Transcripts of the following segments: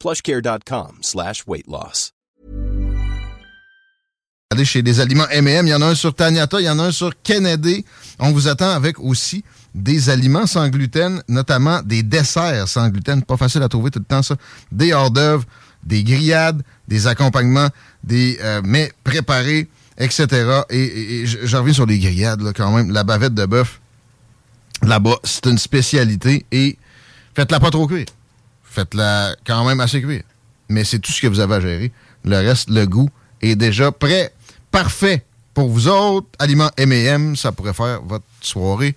plushcare.com slash weight loss. Regardez chez des aliments M&M, il y en a un sur Taniata, il y en a un sur Kennedy. On vous attend avec aussi des aliments sans gluten, notamment des desserts sans gluten. Pas facile à trouver tout le temps, ça. Des hors d'œuvre, des grillades, des accompagnements, des euh, mets préparés, etc. Et, et- et je je reviens sur les grillades, là, quand même. La bavette de bœuf, là-bas, c'est une spécialité. Et faites-la pas trop cuire. Faites-la quand même assez cuire. Mais c'est tout ce que vous avez à gérer. Le reste, le goût est déjà prêt. Parfait. Pour vous autres, aliments M&M, ça pourrait faire votre soirée.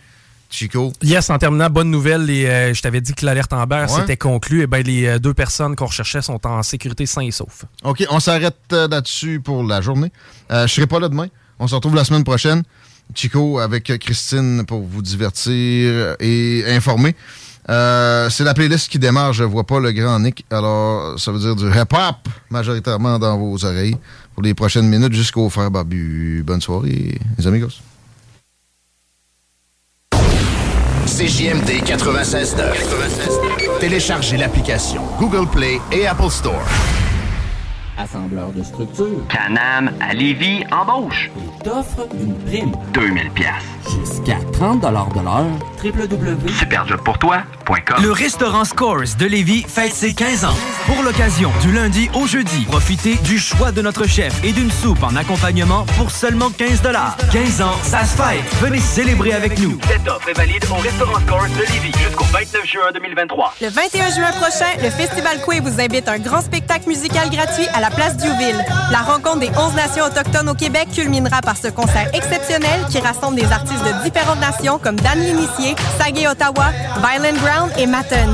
Chico, Yes, en terminant, bonne nouvelle, les, euh, je t'avais dit que l'alerte Amber Ouais. c'était conclu. Et ben, les euh, deux personnes qu'on recherchait sont en sécurité sains et saufs. OK, on s'arrête euh, là-dessus pour la journée. Je serai pas là demain. On se retrouve la semaine prochaine. Chico avec Christine pour vous divertir et informer. Euh, c'est la playlist qui démarre. Je vois pas le grand Nick. Alors, ça veut dire du hip-hop majoritairement dans vos oreilles pour les prochaines minutes jusqu'au frère Barbu. Bonne soirée, les amigos. CJMD 96.9. Téléchargez l'application Google Play et Apple Store. Assembleur de structure. Canam à Lévis embauche. Il t'offre une prime. 2000 pièces. Jusqu'à 30 de l'heure. www. Le restaurant Scores de Lévis fête ses 15 ans. Pour l'occasion, du lundi au jeudi, profitez du choix de notre chef et d'une soupe en accompagnement pour seulement 15 15 ans, ça se fête. Venez célébrer avec nous. Cette offre est valide au restaurant Scores de Lévis jusqu'au 29 juin 2023. Le 21 juin prochain, le Festival Coué vous invite à un grand spectacle musical gratuit à la place Diouville. La rencontre des 11 nations autochtones au Québec culminera par ce concert exceptionnel qui rassemble des artistes de différentes nations comme Dan L'Initié, Ottawa, Violent Ground et Matten.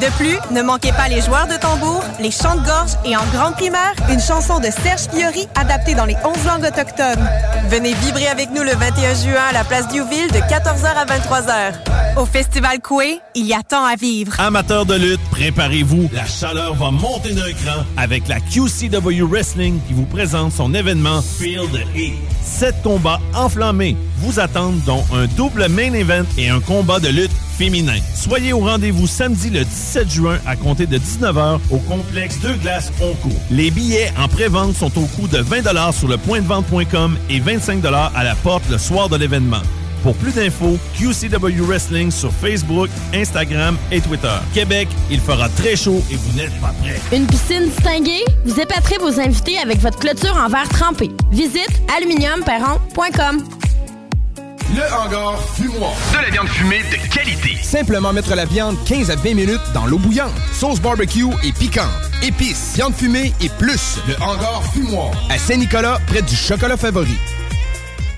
De plus, ne manquez pas les joueurs de tambour, les chants de gorge et en grande primeur, une chanson de Serge Fiori adaptée dans les 11 langues autochtones. Venez vibrer avec nous le 21 juin à la place Diouville de 14h à 23h. Au Festival Coué, il y a tant à vivre. Amateurs de lutte, préparez-vous. La chaleur va monter d'un cran avec la QCW Wrestling qui vous présente son événement Heat. Sept combats enflammés vous attendent, dont un double main event et un combat de lutte féminin. Soyez au rendez-vous samedi le 17 juin à compter de 19h au complexe Deux Glaces Oncourt. Les billets en pré-vente sont au coût de 20 sur le pointdevente.com et 25 à la porte le soir de l'événement. Pour plus d'infos, QCW Wrestling sur Facebook, Instagram et Twitter. Québec, il fera très chaud et vous n'êtes pas prêts. Une piscine distinguée? Vous épaterez vos invités avec votre clôture en verre trempé. Visite aluminiumperron.com. Le hangar fumoir. De la viande fumée de qualité. Simplement mettre la viande 15 à 20 minutes dans l'eau bouillante. Sauce barbecue et piquante. Épices, viande fumée et plus. Le hangar fumoir. À Saint-Nicolas, près du chocolat favori.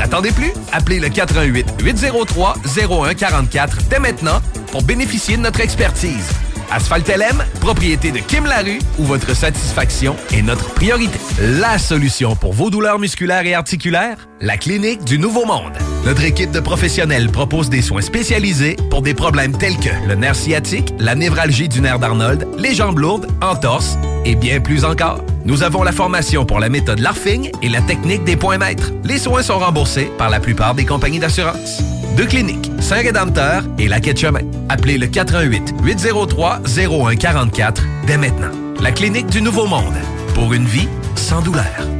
N'attendez plus, appelez le 88 803 0144 dès maintenant pour bénéficier de notre expertise. Asphalt LM, propriété de Kim Larue, où votre satisfaction est notre priorité. La solution pour vos douleurs musculaires et articulaires, la clinique du Nouveau Monde. Notre équipe de professionnels propose des soins spécialisés pour des problèmes tels que le nerf sciatique, la névralgie du nerf d'Arnold, les jambes lourdes, entorse et bien plus encore. Nous avons la formation pour la méthode LARFING et la technique des points maîtres. Les soins sont remboursés par la plupart des compagnies d'assurance. Deux cliniques, Saint-Rédempteur et la Quai de Chemin. Appelez le 418 803 0144 dès maintenant. La clinique du Nouveau Monde. Pour une vie sans douleur.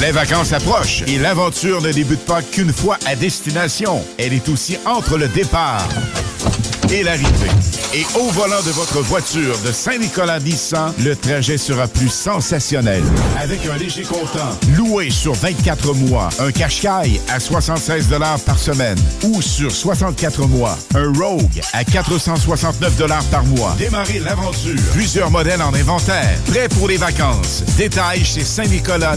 Les vacances approchent et l'aventure ne débute pas qu'une fois à destination. Elle est aussi entre le départ et l'arrivée. Et au volant de votre voiture de Saint-Nicolas Nissan, le trajet sera plus sensationnel. Avec un léger comptant, loué sur 24 mois, un Qashqai à 76 par semaine ou sur 64 mois, un Rogue à 469 par mois. Démarrez l'aventure. Plusieurs modèles en inventaire. Prêt pour les vacances. Détails chez Saint-Nicolas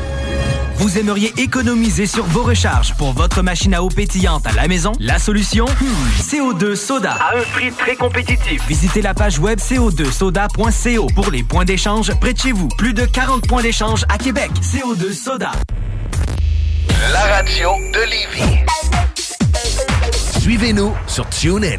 Vous aimeriez économiser sur vos recharges pour votre machine à eau pétillante à la maison? La solution? CO2 Soda. À un prix très compétitif. Visitez la page web co2soda.co pour les points d'échange près de chez vous. Plus de 40 points d'échange à Québec. CO2 Soda. La radio de Lévis. Suivez-nous sur TuneIn.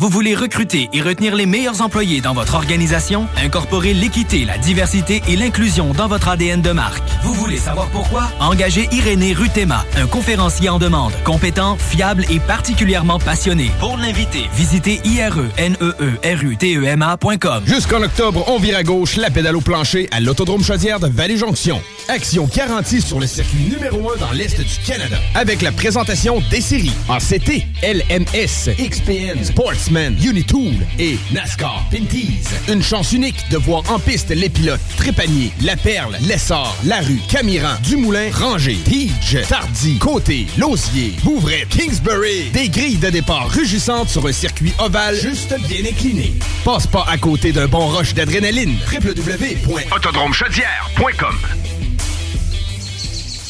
Vous voulez recruter et retenir les meilleurs employés dans votre organisation? Incorporez l'équité, la diversité et l'inclusion dans votre ADN de marque. Vous voulez savoir pourquoi? Engagez Irénée Rutema, un conférencier en demande, compétent, fiable et particulièrement passionné. Pour l'inviter, visitez ireneerutema.com. Jusqu'en octobre, on vire à gauche la pédale au plancher à l'Autodrome Chaudière de Vallée-Jonction. Action garantie sur le circuit numéro 1 dans l'Est du Canada. Avec la présentation des séries en CT, LMS, XPN, Unitool et NASCAR Pinties. Une chance unique de voir en piste les pilotes Trépanier, La Perle, Lessard, Larue, Camiran, Dumoulin, Ranger, Pidge, Tardy, Côté, Lausier, Bouvray, Kingsbury. Des grilles de départ rugissantes sur un circuit ovale juste bien incliné. Passe pas à côté d'un bon rush d'adrénaline. www.autodromechaudière.com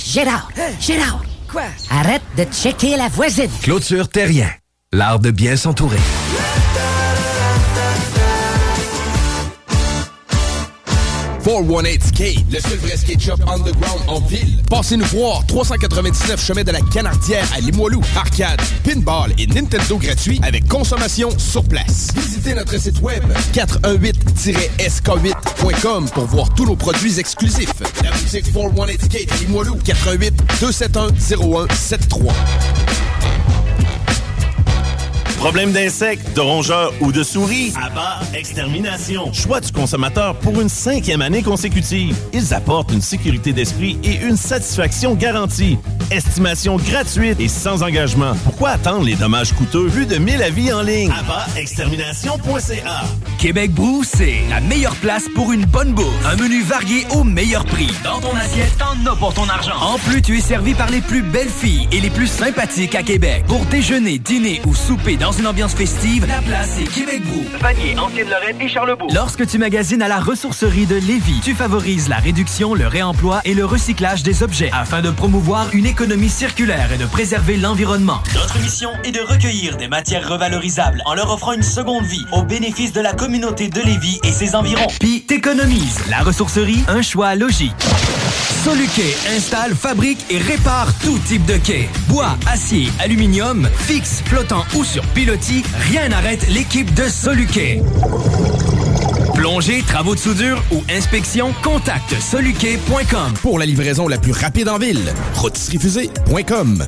Gérard, Gérard. Quoi? Arrête de checker la voisine. Clôture Terrien. L'art de bien s'entourer. Skate, le seul vrai skate shop underground en ville. Passez-nous voir, 399 chemin de la Canardière à Limoilou. Arcade, pinball et Nintendo gratuit avec consommation sur place. Visitez notre site web 418-sk8.com pour voir tous nos produits exclusifs. La boutique 418 Skate Limoilou, 418 271 0173. Problème d'insectes, de rongeurs ou de souris? Abba Extermination. Choix du consommateur pour une cinquième année consécutive. Ils apportent une sécurité d'esprit et une satisfaction garantie. Estimation gratuite et sans engagement. Pourquoi attendre les dommages coûteux vu de 1000 avis en ligne? Extermination.ca Québec Brou, c'est la meilleure place pour une bonne bouffe. Un menu varié au meilleur prix. Dans ton assiette, t'en as pour ton argent. En plus, tu es servi par les plus belles filles et les plus sympathiques à Québec. Pour déjeuner, dîner ou souper dans une ambiance festive, la place est Québec Brou. Vanier, Ancienne-Lorraine et Charlebourg. Lorsque tu magasines à la ressourcerie de Lévis, tu favorises la réduction, le réemploi et le recyclage des objets afin de promouvoir une économie circulaire et de préserver l'environnement. Notre mission est de recueillir des matières revalorisables en leur offrant une seconde vie au bénéfice de la communauté de Lévis et ses environs. Puis t'économises. La ressourcerie, un choix logique. Soluquet installe, fabrique et répare tout type de quai. Bois, acier, aluminium, fixe, flottant ou sur pilotis, rien n'arrête l'équipe de Soluquet. Plongée, travaux de soudure ou inspection, contacte soluquet.com. Pour la livraison la plus rapide en ville, rotisseriefusée.com.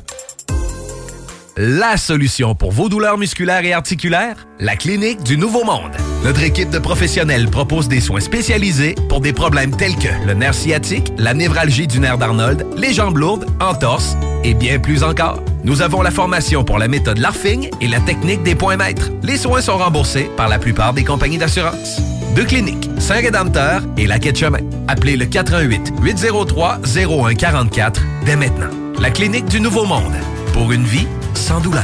La solution pour vos douleurs musculaires et articulaires? La Clinique du Nouveau Monde. Notre équipe de professionnels propose des soins spécialisés pour des problèmes tels que le nerf sciatique, la névralgie du nerf d'Arnold, les jambes lourdes, entorses et bien plus encore. Nous avons la formation pour la méthode LARFING et la technique des points maîtres. Les soins sont remboursés par la plupart des compagnies d'assurance. Deux cliniques, Saint-Rédempteur et la Quai de Chemin. Appelez le 88 803 0144 dès maintenant. La clinique du Nouveau Monde. Pour une vie sans douleur.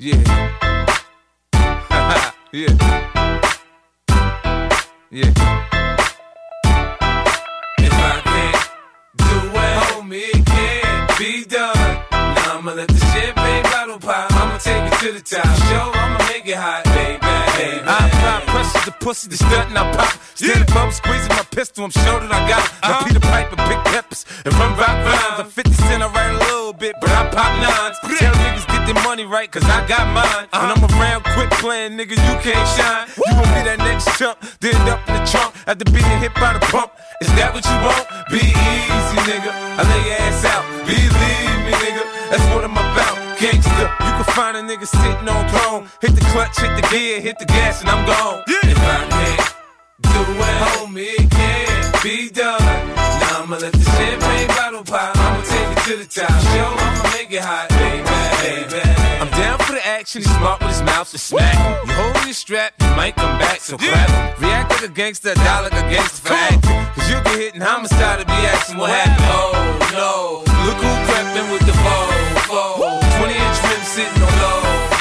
Yeah. yeah. Yeah. If I can't do it, homie, it can't be done. Now I'ma let the champagne bottle pop. I'ma take it to the top. Show, to pussy, the stunt and I pop. Stand above, squeezing my pistol, I'm sure that I got it. Now uh-huh. Peter Piper, big peppers, and run rock rhymes. I'm 50 cent, I write a little bit, but I pop nines. Tell niggas get their money right, cause I got mine. When uh-huh. I'm around, quit playing, nigga, you can't shine. You gon' be that next chump, then up in the trunk after being hit by the pump. Is that what you want? Be easy, nigga. I lay your ass out. Believe me, nigga. That's what I'm about. Gangsta, you can find a nigga sitting on throne. Hit the clutch, hit the gear, hit the gas, and I'm gone. If I can't do it, homie, it can't be done. Now I'ma let the champagne bottle pop. I'ma take it to the top. Show, I'ma make it hot, baby, baby. I'm down for the action. He's smart with his mouth to smack. You hold your strap, you might come back, so clap. React like a gangster, die like a gangster acting. Cause you get hit in homicide to be asking what happened. Oh no, look who crept with the foe,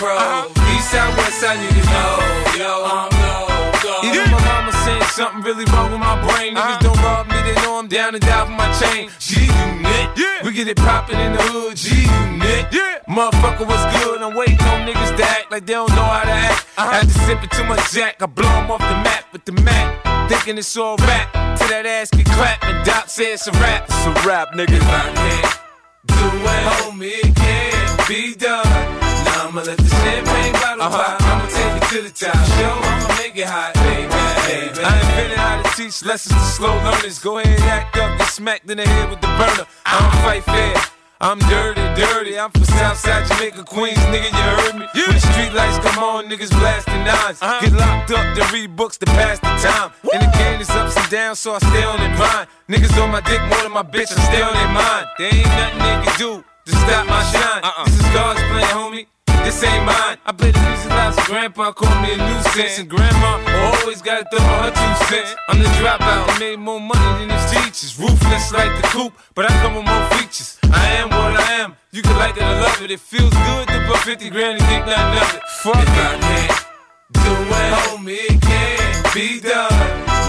low, bro. East side, west side, niggas know, yo, I'm low, go. Even my mama saying something really wrong with my brain. Niggas uh-huh. don't rob me, they know I'm down and down for my chain. G unit, we get it poppin' in the hood. G unit, motherfucker, what's good? I'm waiting on niggas to act like they don't know how to act. Uh-huh. After sipping too much Jack, I blow 'em off the map with the Mac. Thinking it's all rap, till that ass get clapped and Doc says it's a rap. It's a rap, nigga. If I can't do it, homie, it can't be done. I'ma let the champagne bottle pop. I'ma take it to the top. Show, I'ma make it hot, baby. baby. I invented how to teach lessons to slow learners. Go ahead, act up, get smacked in the head with the burner. I don't fight fair. I'm dirty, dirty. I'm from Southside Jamaica, Queens, nigga. You heard me. When the street lights come on, niggas blasting 9s Get locked up, to read books to pass the time. And the game is ups and downs, so I stay on the mind. Niggas on my dick more than my bitch, I stay on their mind. There ain't nothing they can do to stop my shine. uh, This is God's plan, homie. This ain't mine. I play the music loud, so grandpa called me a nuisance. And grandma always gotta throw her two cents. I'm the dropout, I made more money than his teachers. Ruthless like the coop, but I come with more features. I am what I am. You can like it or love it. It feels good to put 50 grand and think nothing of it. Fuck if I can't do it, homie, it can't be done.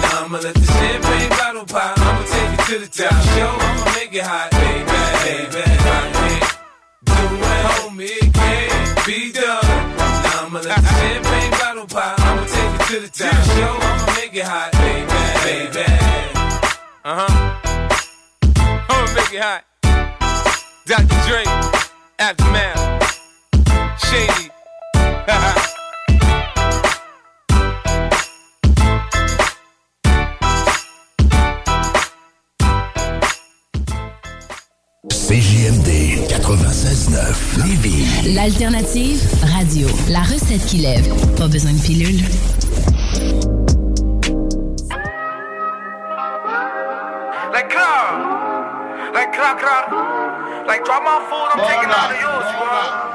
Now I'ma let the champagne bottle pop. I'ma take it to the top. Show, I'ma make it hot, baby, baby. If I can't do it, homie, it can't be done. Now I'ma let the champagne bottle pop. I'ma take it to the top. Show, I'ma make it hot, baby, baby. Uh huh. I'ma make it hot. Dr. Dre, Aftermath, Shady. CJMD 96.9 Lévis. L'alternative radio. La recette qui lève. Pas besoin de pilule. Like car, like. Like drop my food, I'm taking all of yours, you want?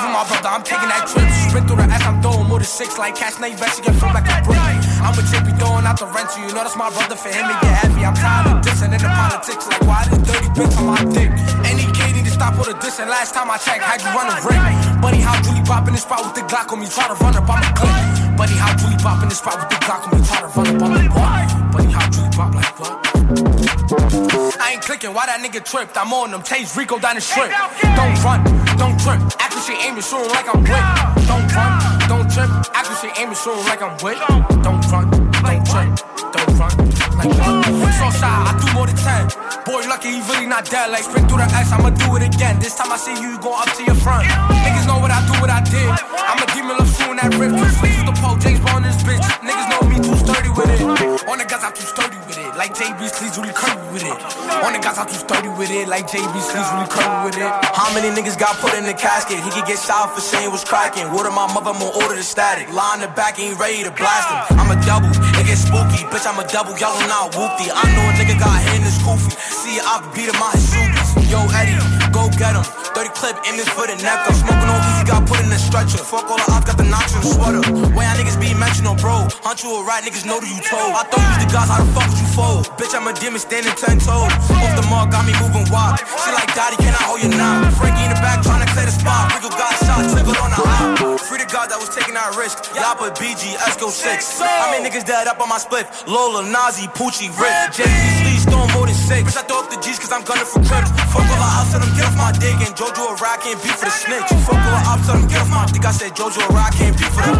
It lit. My brother, I'm taking that trip. Sprint through the ass, I'm throwing more than six. Like cash, now you bet you get flipped like a brick. I'm with JP throwing out the rental. You know that's my brother for him to get heavy. I'm tired of dissing in the politics. Like why this dirty bitch on my dick? Any kid need to stop all the diss Listen, last time I checked, had you run a ring. Bunny, how Julie pop in the spot with the Glock on me, try to run up on my clip. Bunny, how Julie pop in the spot with the Glock on me, try to run up on my what? Clicking, why that nigga tripped? I'm on them, chase Rico down the strip. Don't run, don't trip. Accuracy aim and shoot 'em like I'm with. Don't run, don't trip. Accuracy aim and shoot 'em like I'm with. Don't run, don't trip. Don't run, like that. So shy, I do more than 10. Boy, lucky he really not dead. Like spin through the ice, I'ma do it again. This time I see you, you go up to your front. Niggas know what I do, what I did. I'm a demon, love shooting that rip. Two sleeves with the pole, James Bond in this bitch. Niggas know me too sturdy with it. On the guys, I'm too sturdy with Like JB sleeves really curvy with it. On the guys, I'm too sturdy with it. Like JB sleeves really curvy with it. How many niggas got put in the casket? He could get shot for saying was cracking. Of my mother, gonna order the static. In the back, ain't ready to blast him. I'm a double, it get spooky. Bitch, I'm a double, y'all not whoopty. I know a nigga got his goofy. See, I beat him out his shooters. Yo, Eddie, go get him. 30 clip in this for the neck. I'm smoking on easy, got put in the stretcher. Fuck all the odds, got the notch in the sweater. Way y'all niggas be mentioned, oh, no bro? Hunt you a rat, niggas know that you told. I thought you the gods, how the fuck would you fold? Bitch, I'm a demon standing 10 toes. Off the mark, got me moving wild. She like, Daddy, can I hold your knob? Frankie in the back, trying to clear the spot. Rico got shot, triggered on the hop. Free the God that was taking our risk. Y'all put BG, Esco 6. I many niggas dead up on my split? Lola, Nazi, Poochie, Rick. JD, Lee, Stone, more than six. I throw up the G's cause I'm gunning for crips. Fuck all the ops, tell them get off my dick. And Jojo a rock, can't beat for the snitch. Fuck all the ops, tell them get off my dick. I said Jojo a rock, can't beat for them.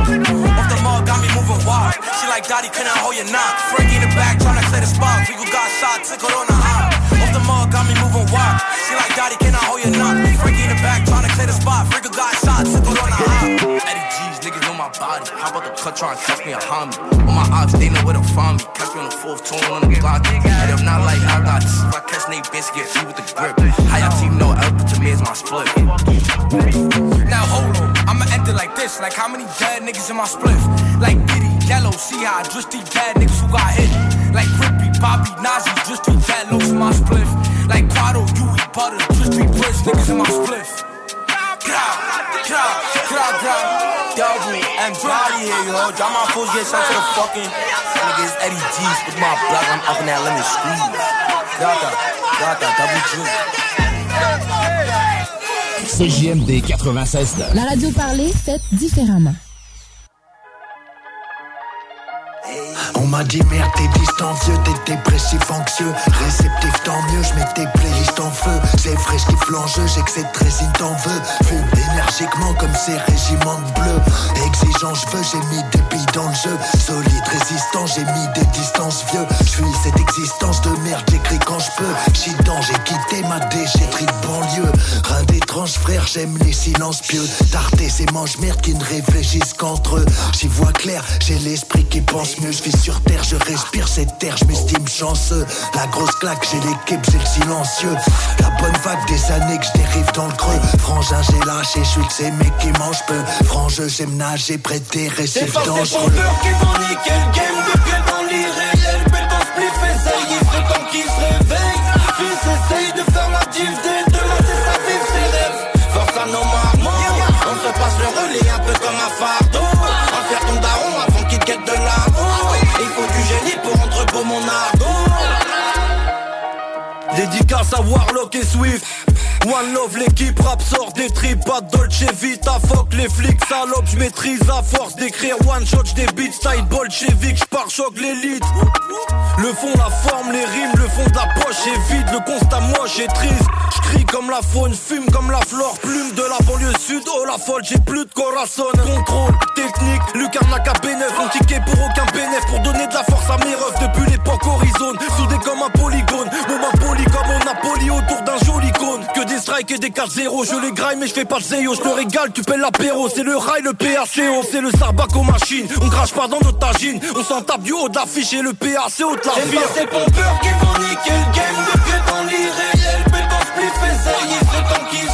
Off the mall, got me moving wild. She like, Daddy, can I hold your knock? Frankie in the back, trying to clear the spot. Rico got shot, took it on the hop. Off the mall, got me moving wild. She like, Daddy, can I hold your knock? Frankie in the back, trying to clear the spot. Rico got shot, took it on the hop. Eddie G's, niggas know my body. How about the cut, try and catch me a homie? All my ops, they know where to find me. Catch me on the fourth tune on the block. And if not like I got this, if I catch Nate Bitch, get me with the grip. How y'all team know Elton to me is my split. Now hold on, I'ma end it like this. Like how many dead niggas in my spliff? Like Diddy, Yellow, see how I just these bad niggas who got hit. Like Rippy, Bobby, Nazi, just these bad lows in my spliff. Like Quado, Yui, Butter, just these rich niggas in my spliff. Grau, grau, Dog me, here, yo. Drop my fools, get sent to the fucking niggas. Eddie G's with my blood, I'm up in that lemon squeeze. Gata, gata, double CJMD 96 La radio parlée, faite différemment. On m'a dit merde t'es distant vieux, t'es dépressif anxieux. Réceptif tant mieux, je mets tes playlists en feu. C'est frais, je kiffe l'enjeu, j'ai que cette résine t'en veux. Fume énergiquement comme ces régiments de bleu. Exigeant je veux, j'ai mis des billes dans le jeu. Solide, résistant, j'ai mis des distances vieux. Je suis cette existence de merde, j'écris quand je peux. Chitant, j'ai quitté ma déchetterie de banlieue. Rien d'étrange frère, j'aime les silences pieux. Tarter ces manches merde qui ne réfléchissent qu'entre eux. J'y vois clair, j'ai l'esprit qui pense mieux. Je vis sur terre, je respire cette terre, je m'estime chanceux. La grosse claque, j'ai l'équipe, j'ai le silencieux. La bonne vague des années que je dérive dans le creux. Frangin, j'ai lâché, je suis de ces mecs qui mangent peu. Frange, j'aime nager récifs C'est dangereux. pas peur qui vont niquer le game depuis dans l'irréel Dédicace à Warlock et Swift One Love, l'équipe rap sort des tripes, pas Dolce Vita, fuck les flics, salope, je maîtrise à force d'écrire one shot, des beats style bolchevique, j'pars choc l'élite. Le fond, la forme, les rimes, le fond de la poche est vide, le constat moche et triste. J'crie comme la faune, fume comme la flore, plume de la banlieue sud, oh la folle, j'ai plus de corazon. Contrôle, technique, Lucarnac à B9, mon ticket pour aucun bénéf, pour donner de la force à mes refs depuis l'époque horizon, soudé comme un polygone, mon ma poli comme mon Napoli autour d'un joli cône. Que des strikes et des 4-0, je les graille mais je fais pas le zéo, je te régale, tu paies l'apéro, c'est le rail, le PACO, c'est le sarbac aux machines, on crache pas dans notre tagine, on s'en tape du haut de l'affiche et le PACO de la C'est pas ces pompeurs qui vont niquer le game. Depuis dans l'irréel dans spliff, essaye, il ferait temps qu'il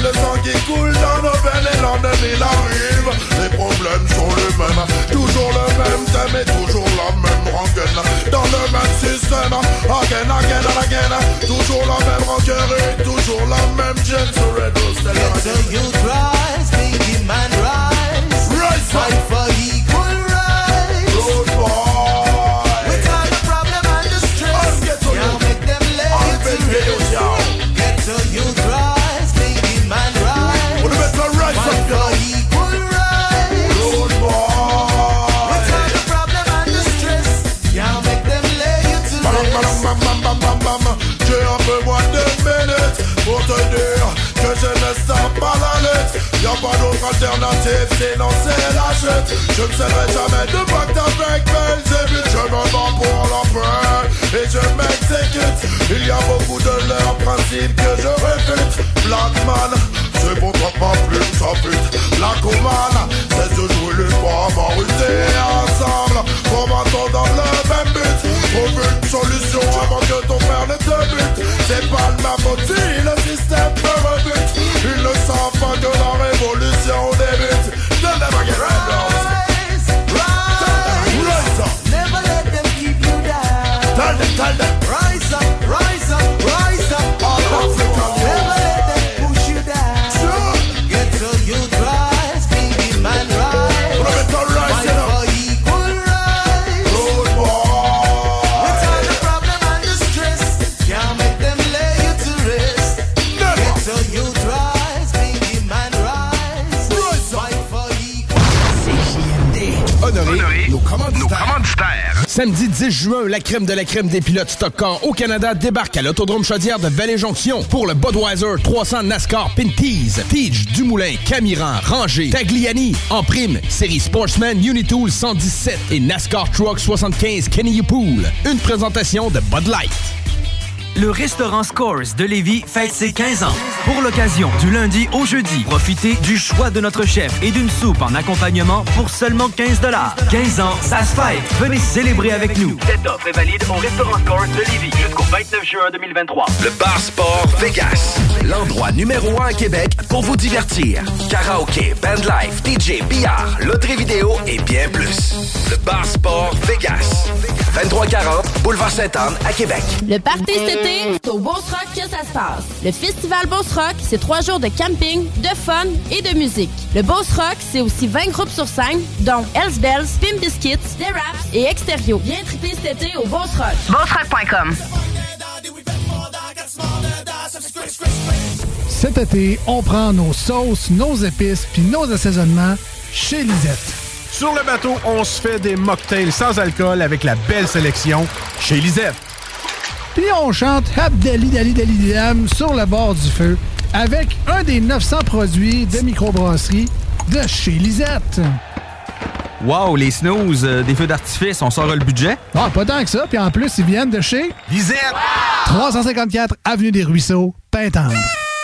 Le sang qui coule dans nos veines et il arrive. Les problèmes sont les mêmes. Toujours le même thème et toujours la même rengaine. Dans le même système. Again, again and again. Toujours la même rancœur et toujours la même gêne. So red to again. youth rise, big human rise. Rise. Fight for equal rights. Good boy. Without the problem and the stress, can't make them I'll you Pas d'autre alternative, sinon c'est la chute. Je ne céderai jamais de pacte avec Belzébuth. Je me bats pour paix et je m'exécute. Il y a beaucoup de leurs principes que je réfute. Blackman, c'est pour toi que ma plume s'affûte. Blackman, c'est de jouer les en rusée ensemble. Combattons dans le même but. Trouve une solution avant que ton frère ne te bute. C'est pas de ma faute si le système me rebute. Ils ne savent pas que la révolution débute. Tell them, tell them. Samedi 10 juin, la crème de la crème des pilotes stock au Canada débarque à l'Autodrome Chaudière de Vallée-Jonction pour le Budweiser 300 NASCAR Pinties. Tige, Dumoulin, Camiran, Ranger, Tagliani. En prime, série Sportsman Unitool 117 et NASCAR Truck 75 Kenny Pool. Une présentation de Bud Light. Le restaurant Scores de Lévis fête ses 15 ans. Pour l'occasion, du lundi au jeudi, profitez du choix de notre chef et d'une soupe en accompagnement pour seulement 15 15 ans, ça se fête. Venez célébrer avec nous. Cette offre est valide au restaurant Scores de Lévis jusqu'au 29 juin 2023. Le Bar Sport Vegas. L'endroit numéro un à Québec pour vous divertir. Karaoke, bandlife, DJ, billard, loterie vidéo et bien plus. Le Bar Sport Vegas. 2340 Boulevard Sainte-Anne à Québec. Le party cet été, c'est au Beauce Rock que ça se passe. Le festival Beauce Rock, c'est trois jours de camping, de fun et de musique. Le Beauce Rock, c'est aussi 20 groupes sur scène, dont Hells Bells, Pim Biscuits, The Raps et Extérieur. Viens triper cet été au Beauce Rock. BossRock.com. Cet été, on prend nos sauces, nos épices puis nos assaisonnements chez Lisette. Sur le bateau, on se fait des mocktails sans alcool avec la belle sélection chez Lisette. Puis on chante Abdali Dali Dali Dam sur le bord du feu avec un des 900 produits de microbrasserie de chez Lisette. Wow, les snooze, euh, des feux d'artifice, on sort le budget? Ah, pas tant que ça. Puis en plus, ils viennent de chez Lisette. 354 Avenue des Ruisseaux, Pintendre.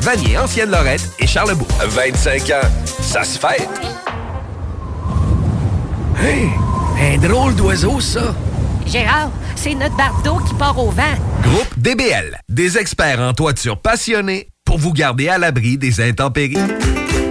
Vanier, Ancienne Lorette et Charlebourg. 25 ans, ça se fête. Hey, un drôle d'oiseau, ça. Gérard, c'est notre bardeau qui part au vent. Groupe DBL, des experts en toiture passionnés pour vous garder à l'abri des intempéries.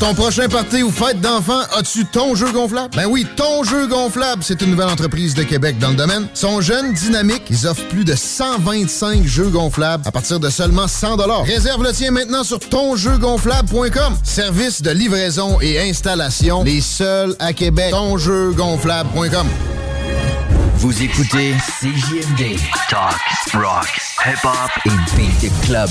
Ton prochain party ou fête d'enfants, as-tu ton jeu gonflable? Ben oui, ton jeu gonflable, c'est une nouvelle entreprise de Québec dans le domaine. Ils sont jeunes, dynamiques, ils offrent plus de 125 jeux gonflables à partir de seulement 100 Réserve le tien maintenant sur tonjeugonflable.com. Service de livraison et installation, les seuls à Québec. Tonjeugonflable.com. Vous écoutez CJMD, Talk, Rock, Hip Hop et Beat Club.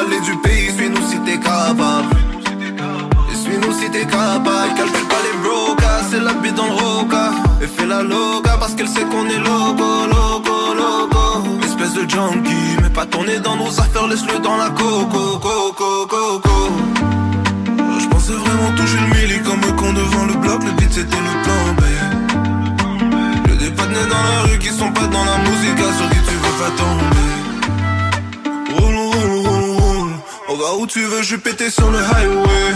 Aller du pays, suis-nous si t'es capable. Suis-nous si t'es capable. Calcule pas les brocas, c'est la bite dans le roca. Et fais la loca parce qu'elle sait qu'on est loco, loco, loco. Espèce de junkie, mais pas tourner dans nos affaires, laisse-le dans la coco, coco, coco. Je pensais vraiment toucher le milli comme un con devant le bloc, le beat c'était le plan B. J'ai des dans la rue qui sont pas dans la musique, sur qui tu veux pas tomber. Va où tu veux, je suis pété sur le highway.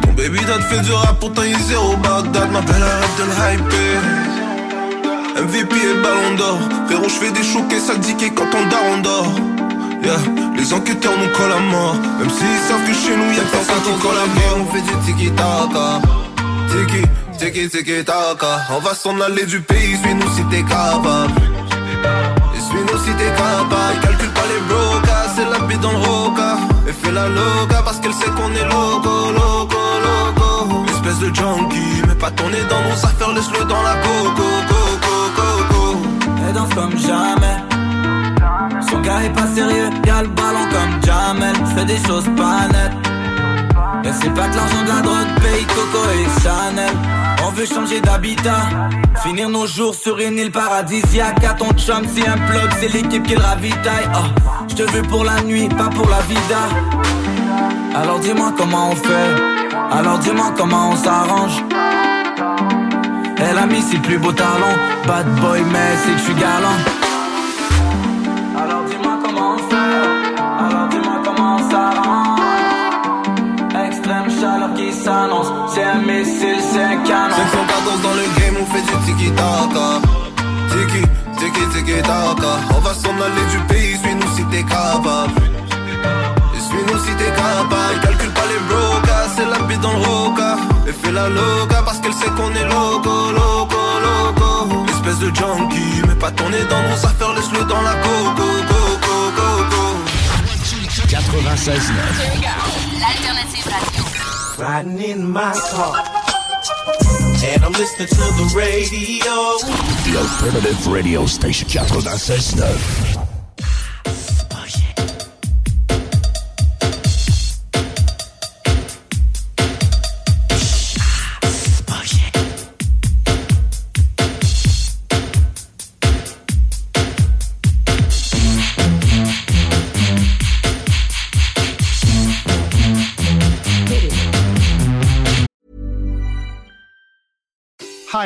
Ton baby dad fait du rap, pourtant il est zéro Bagdad, m'appelle arrête de le hyper. MVP et ballon d'or. Frérot, je fais des choquets, ça dit quand on daron dort. Yeah. Les enquêteurs nous collent à mort. Même s'ils savent que chez nous y'a personne qui colle à mort. On fait du tiki-taka. Tiki, tiki, tiki-taka. On va s'en aller du pays, suis-nous si t'es capable. Si t'es capable. Calcule pas les brocas, c'est la bite dans le roca. Et fais la loca parce qu'elle sait qu'on est loco, loco, loco. Espèce de junkie, mais pas tourner dans nos affaires, laisse-le dans la coco, coco, coco. Elle danse comme jamais. Son gars est pas sérieux, y'a le ballon comme Jamel. J'fais des choses pas nettes. Et c'est pas que l'argent de la drogue paye Coco et Chanel. Changer d'habitat, finir nos jours sur une île paradisiaque. À ton chum, c'est un plug, c'est l'équipe qui le ravitaille. Oh, je veux pour la nuit, pas pour la vida. Alors dis-moi comment on fait, alors dis-moi comment on s'arrange. Elle a mis ses plus beaux talons, bad boy, mais c'est que je galant. S'annonce, c'est un missile, c'est un canon. 514 dans le game, on fait du tiki-taka. Tiki, tiki, tiki-taka. On va s'en aller du pays, suis-nous si t'es capable. Et suis-nous si t'es capable. Calcule pas les brocas, c'est la bite dans le roca. Et fais la loca parce qu'elle sait qu'on est loco, loco, loco. Espèce de junkie, mais pas tourner dans nos affaires, laisse-le dans la coco, coco, coco. 96.9. Riding in my car. And I'm listening to the radio. The Alternative Radio Station 96.9.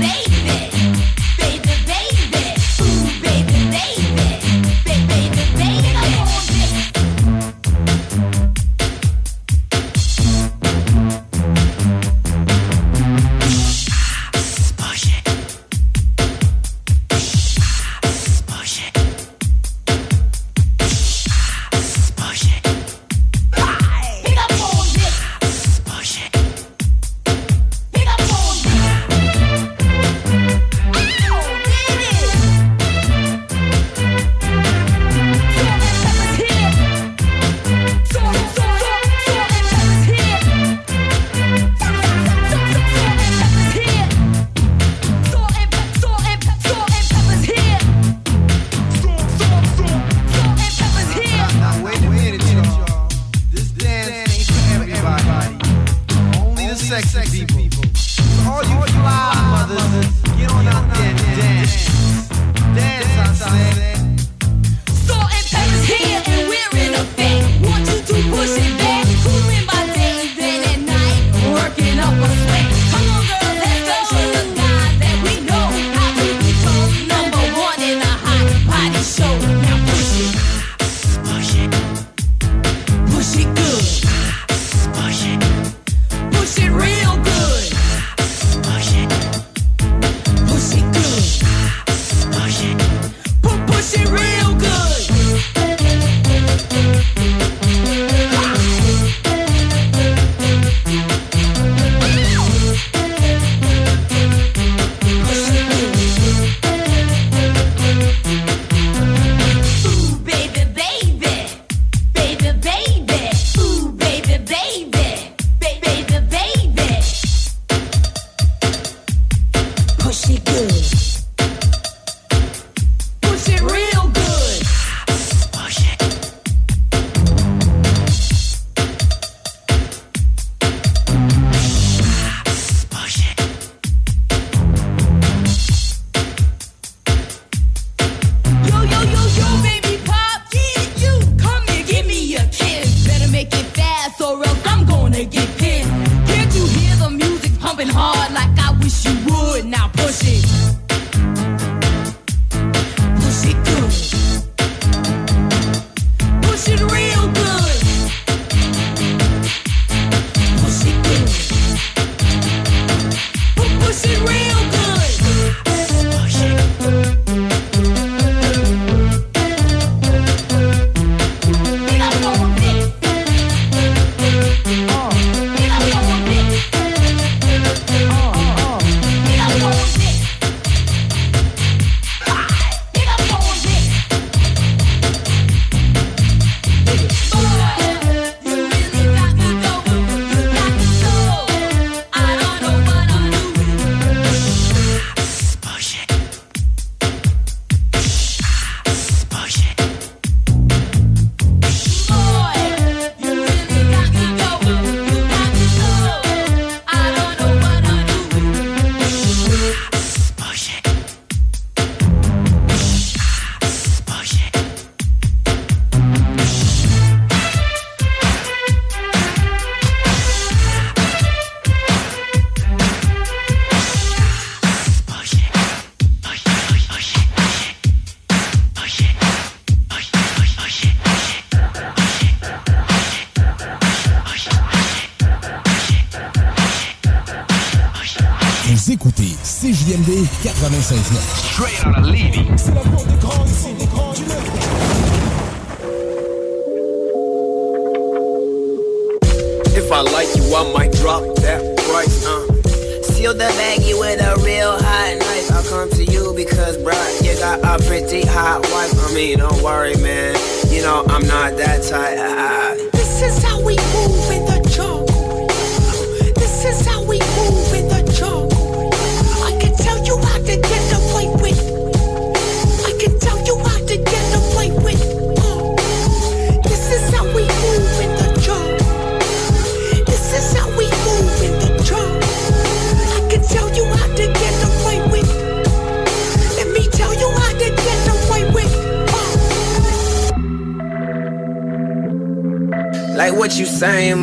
baby.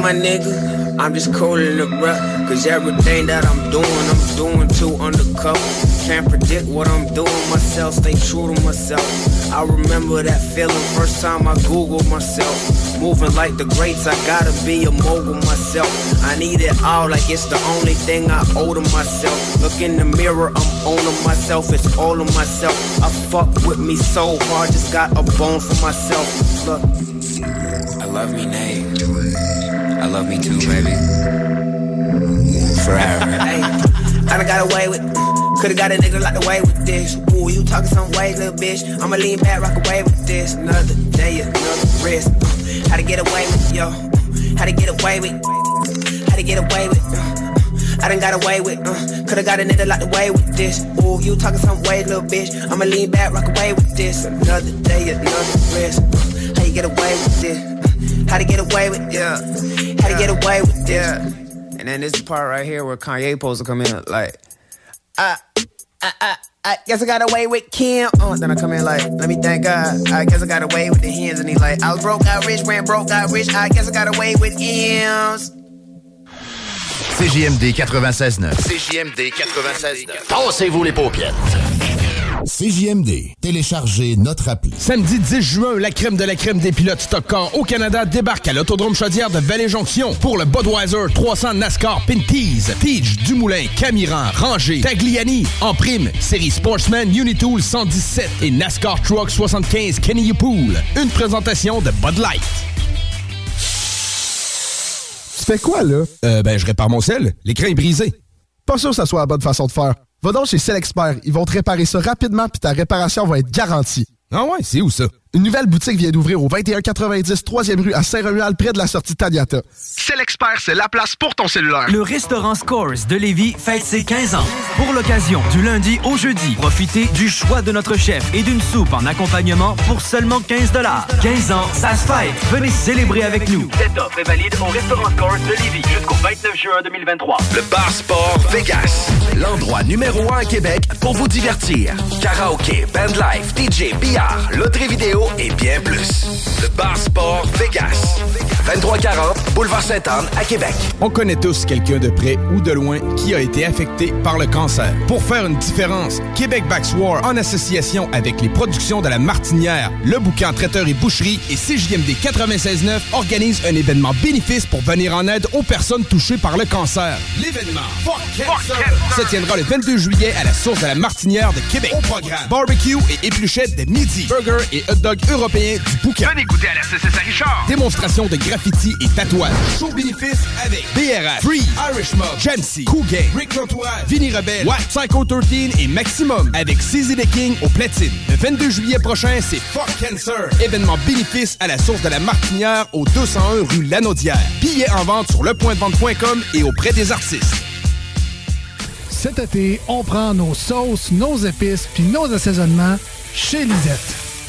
My nigga? I'm just cooling the bruh. Cause everything that I'm doing, I'm doing too undercover. Can't predict what I'm doing myself, stay true to myself. I remember that feeling first time I Googled myself. Moving like the greats, I gotta be a mogul myself. I need it all like it's the only thing I owe to myself. Look in the mirror, I'm owning myself, it's all of myself. I fuck with me so hard, just got a bone for myself. Look, I love me, Nate. Love me too, baby. Forever. hey, I done got away with. Could've got a nigga locked away with this. Ooh, you talking some ways, little bitch. I'ma lean back, rock away with this. Another day, another risk. Uh, how to get away with, yo. How to get away with. How to get away with. Uh, I done got away with. Uh, Could've got a nigga locked away with this. Ooh, you talking some ways, little bitch. I'ma lean back, rock away with this. Another day, another risk. Uh, how you get away with this? Uh, how to get away with, yeah. How to get away with this? Yeah. And then this the part right here where Kanye supposed to come in like, I, I, I, I guess I got away with Kim. Oh, then I come in like, let me thank God. I guess I got away with the hens. And he like, I was broke, got rich, ran broke, got rich. I guess I got away with M's. CJMD 96.9. CJMD 96.9. Pensez-vous les paupières. CJMD. Téléchargez notre appli. Samedi 10 juin, la crème de la crème des pilotes Stock Car au Canada débarque à l'Autodrome Chaudière de Vallée-Jonction pour le Budweiser 300 NASCAR Pinties. Tige, Dumoulin, Camiran, Ranger, Tagliani, en prime, série Sportsman Unitool 117 et NASCAR Truck 75 Kenny Pool. Une présentation de Bud Light. Tu fais quoi, là? Euh, ben, je répare mon sel. L'écran est brisé. Pas sûr que ça soit la bonne façon de faire. Va donc chez Selexpert. Ils vont te réparer ça rapidement puis ta réparation va être garantie. Ah ouais, c'est où ça? Une nouvelle boutique vient d'ouvrir au 2190 3e rue à Saint-Romuald, près de la sortie Taniata. C'est l'expert, c'est la place pour ton cellulaire. Le restaurant Scores de Lévis fête ses 15 ans. Pour l'occasion, du lundi au jeudi, profitez du choix de notre chef et d'une soupe en accompagnement pour seulement 15 15 ans, ça se fête. Venez célébrer avec nous. Cette offre est valide au restaurant Scores de Lévis jusqu'au 29 juin 2023. Le Bar Sport Vegas. L'endroit numéro un à Québec pour vous divertir. Karaoke, bandlife, DJ, billard, loterie vidéo et bien plus. Le Bar Sport Vegas. 2340 Boulevard Sainte-Anne à Québec. On connaît tous quelqu'un de près ou de loin qui a été affecté par le cancer. Pour faire une différence, Québec Backs War, en association avec les productions de la Martinière, le bouquin Traiteur et Boucherie et CJMD 96.9 organise un événement bénéfice pour venir en aide aux personnes touchées par le cancer. L'événement Fuck se tiendra le 22 juillet à la source de la Martinière de Québec. Au programme, barbecue et épluchettes de midi, burger et hot dog européens du bouquin. Venez goûter à la CCS Richard. Démonstration de graffiti et tatouage. Show bénéfice avec BRH, Free, Irish Mob, Jamsey, Cool Gang, Rick L'Entourage, Vinny Rebelle, Watt, Psycho 13 et Maximum avec CZ the King au platine. Le 22 juillet prochain, c'est Fuck Cancer. Événement bénéfice à la source de la Martinière au 201 rue Lanaudière. Billets en vente sur lepointdevente.com et auprès des artistes. Cet été, on prend nos sauces, nos épices puis nos assaisonnements chez Lisette.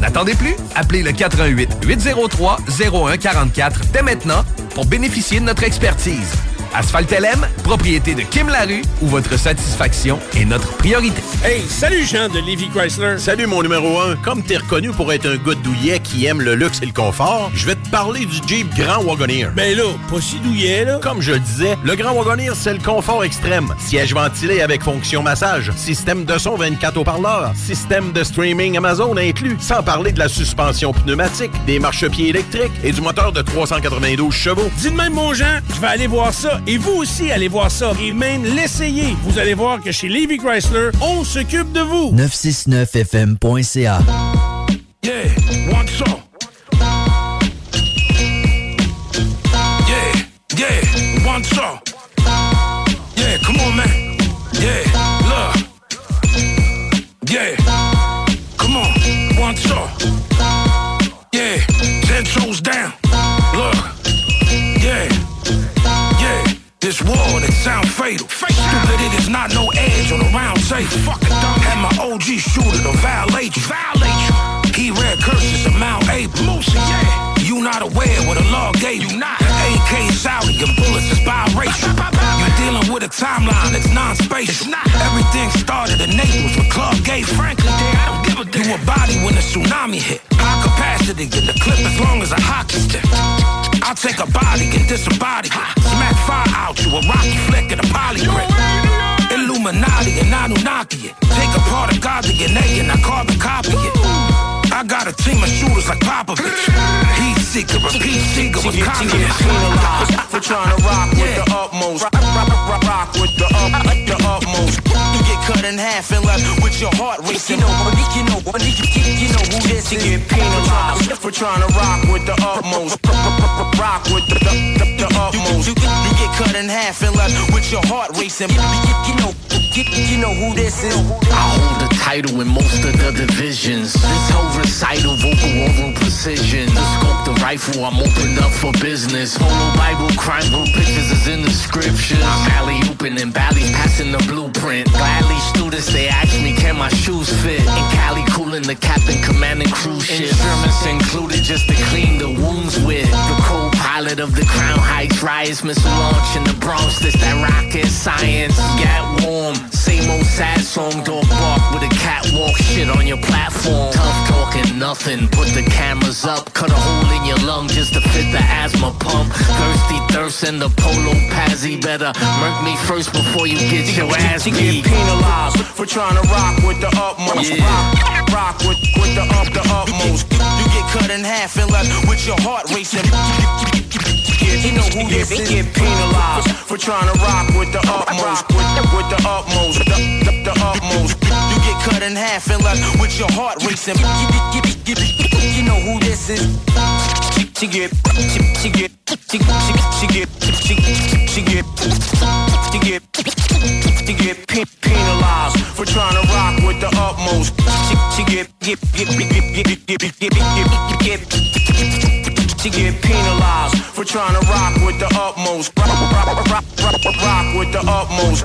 N'attendez plus, appelez le 88 803 0144 dès maintenant pour bénéficier de notre expertise. Asphalt LM, propriété de Kim Larue, où votre satisfaction est notre priorité. Hey, salut Jean de Lévi Chrysler. Salut mon numéro 1. Comme t'es reconnu pour être un gars douillet qui aime le luxe et le confort, je vais te parler du Jeep Grand Wagoneer. Ben là, pas si douillet là. Comme je le disais, le Grand Wagoneer, c'est le confort extrême. Siège ventilé avec fonction massage, système de son 24 haut-parleurs, système de streaming Amazon inclus, sans parler de la suspension pneumatique, des marchepieds électriques et du moteur de 392 chevaux. Dis de même mon Jean, je vais aller voir ça et vous aussi allez voir ça et même l'essayer. Vous allez voir que chez Lévi Chrysler, on s'occupe de vous. 969fm.ca. Yeah, This that sound fatal. Stupid, it is not no edge on a round table. Fucking dumb. Had my OG shooter to violate you. Violate you. He read curses of Mount. Moose, yeah. You not aware what the law gave you. not. AK is Saudi and bullets is biracial. You're dealing with a timeline that's non-spatial. Everything started in Naples with Clark Gate. Frankly, I don't give a damn. You a body when the tsunami hit. High capacity in the clip as long as a hockey stick. I'll take a body and disembody it. Smack fire out you a rocky flick and a poly grip. Illuminati and Anunnaki it. Take apart a god DNA and I carbon copy it. I got a team of shooters like Popovich. Heat seeker, a peace seeker was confident. for trying to rock with the utmost. Rock, rock, rock, rock with the up, the utmost. Cut in half and left with your heart racing. You know, you know, you know who this is. Get penalized for trying to rock with the utmost. Rock with the, the, the, the utmost. You, you, you get cut in half and left with your heart racing. You, you, you know, you, you know who this is. I hold title in most of the divisions. This whole recital, vocal oral precision. The scope, the rifle, I'm opened up for business. Polo Bible, crime book pictures is in the scriptures. I'm alley open and Bally's passing the blueprint. Gladly students, they ask me, can my shoes fit? In Cali, cooling the captain, commanding cruise ship. Instruments included just to clean the wounds with. The co-pilot of the Crown Heights riots, missile launch in the Bronx. This that rocket science. Get warm, same old sad song. Dog bark with a catwalk shit on your platform. Tough talking nothing. Put the cameras up, cut a hole in your lung just to fit the asthma pump. Thirsty thirst and the polo pazzy. Better murk me first before you get your ass You beat. get penalized for trying to rock with the utmost. Rock, rock with, with the up, the utmost. You get cut in half and left with your heart racing. You know who this is. Get penalized for trying to rock with the utmost. With, with the utmost, the, the, the utmost. You get cut in half and left with your heart racing. You know who this is. She get, she, she get, she, she, she get, she, she get, she get, she get pe- penalized for trying to rock with the utmost. She, she get, get, get, get, get, get, get, get, get, get, get, she get penalized for trying to rock with the utmost. Rock, rock, rock, rock, rock, rock with the utmost.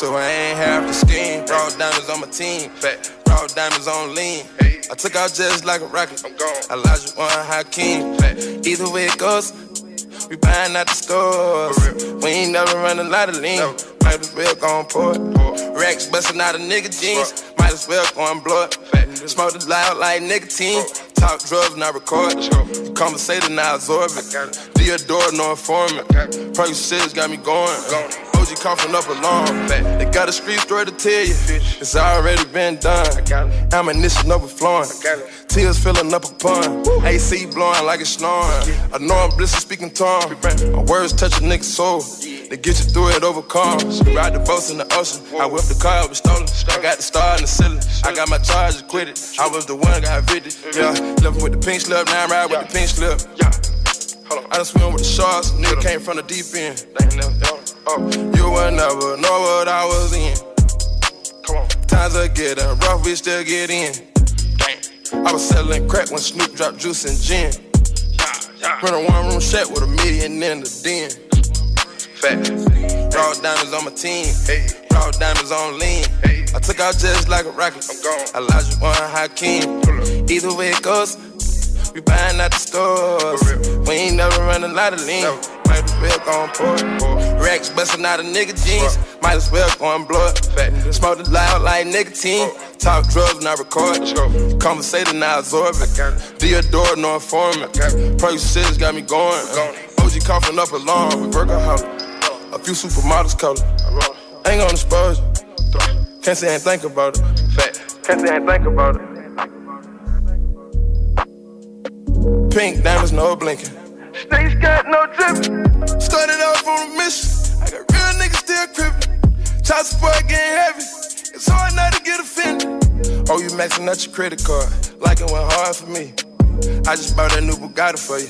So I ain't half the scheme. Raw diamonds on my team. Fat. Raw diamonds on lean. I took out just like a rocket. I'm gone. Elijah One Hakeem. Fat. Either way it goes, we buying out the stores. We ain't never run a lot of lean. Might as well go and pour it. Racks busting out of nigga jeans. Might as well go and blow it. Smoke it loud like nicotine. Talk drugs, not record. Conversating, now absorb it. Theodore, no informant. Percocets got me going. OG coughing up a alarm. They got a street story to tell you. It's already been done. Ammunition overflowing. Tears filling up a pond. AC blowing like it's snoring. I know I'm blissed speaking tongue. My words touch a nigga's soul. They get you through it, overcome. Ride the boats in the ocean. I whipped the car, it was stolen. I got the star in the ceiling. I got my charge acquitted. I was the one got evicted. Yeah, living with the pink slip. Now I'm riding with the pink slip. Yeah. I done swim with the sharks. Nigga came from the deep end. Oh, you would never know what I was in. Come on. Times are getting rough, we still get in. I was selling crack when Snoop dropped juice and gin. Run a one room shack with a million in the den. Fat. Raw diamonds on my team. Hey. Raw diamonds on lean. Hey. I took out just like a rocket. I'm gone. Elijah One Hakeem. Either way it goes, we buying out the stores. We ain't never run a lot of lean. Might as well go and pour it. Racks busting out of nigga jeans. Might as well go and blow it. Fat. Smoke it loud like nicotine. Talk drugs, not record. Conversating, now absorb it. Theodore, no informant. Percocets got me going. OG coughing up alarm. We work out A few supermodels color. Ain't gonna expose you. Can't say ain't think about it. Fat. Can't say ain't think about it. Pink diamonds, no blinking. Snakes got no dripping. Started off on a mission. I got real niggas still crippin'. Child support getting heavy. It's hard not to get offended. Oh, you maxing out your credit card. Like it went hard for me. I just bought that new Bugatti for you.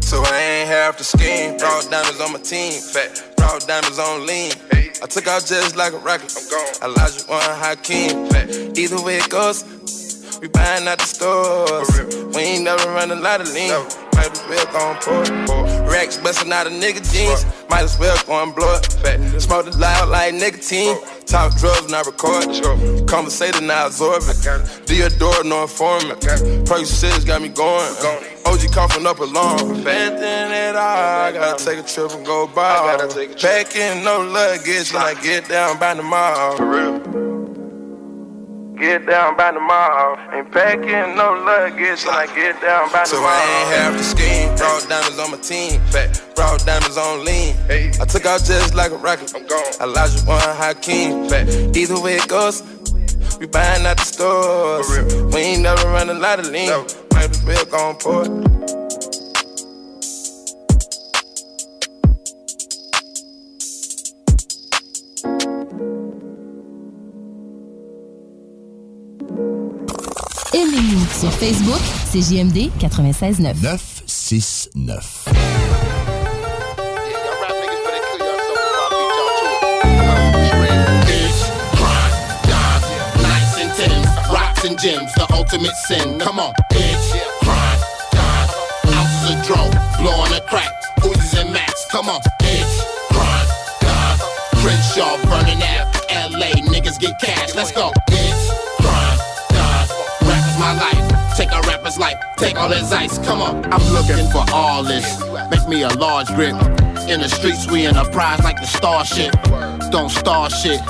So I ain't half the scheme. Raw diamonds on my team. Fat. Raw diamonds on lean. I took out just like a rocket. I'm gone. Elijah One Hakeem. Fat. Either way it goes, we buying out the stores. We ain't never run a lot of lean. Might as well go and pour it. Racks busting out of nigga jeans. Might as well go and blow it. Fat. Smoke it loud like nicotine. Talk drugs, not record. Conversating, now absorb it. Theodore, no informant. Percocets got me going. OG coughing up alarm. Bad thing at all. I gotta take a trip and go by. Packing no luggage when I get down by mall. For real. Get down by tomorrow. mall. Ain't packing no luggage when I get down by the so mall. So I ain't half the scheme. Raw diamonds on my team. Fat. Raw diamonds on lean. I took out just like a rocket. I'm gone. Elijah One Hakeem. Fat. Either way it goes, we buying out the stores. We ain't never run a lot of lean. Might as well go and pour Aimez-nous sur Facebook, c'est JMD 96.9. 969. nice and Tims, rocks and gems, the ultimate sin. Come on, bitch. Grind, dime, ounces of dro, blowing a crack, Uzis and Max. Come on, bitch. Grind, Crenshaw, burning out, LA, niggas get cash. Let's go, take all his ice. Come on, I'm looking for all this. Make me a large grip. In the streets, we prize like the starship. Don't star shit,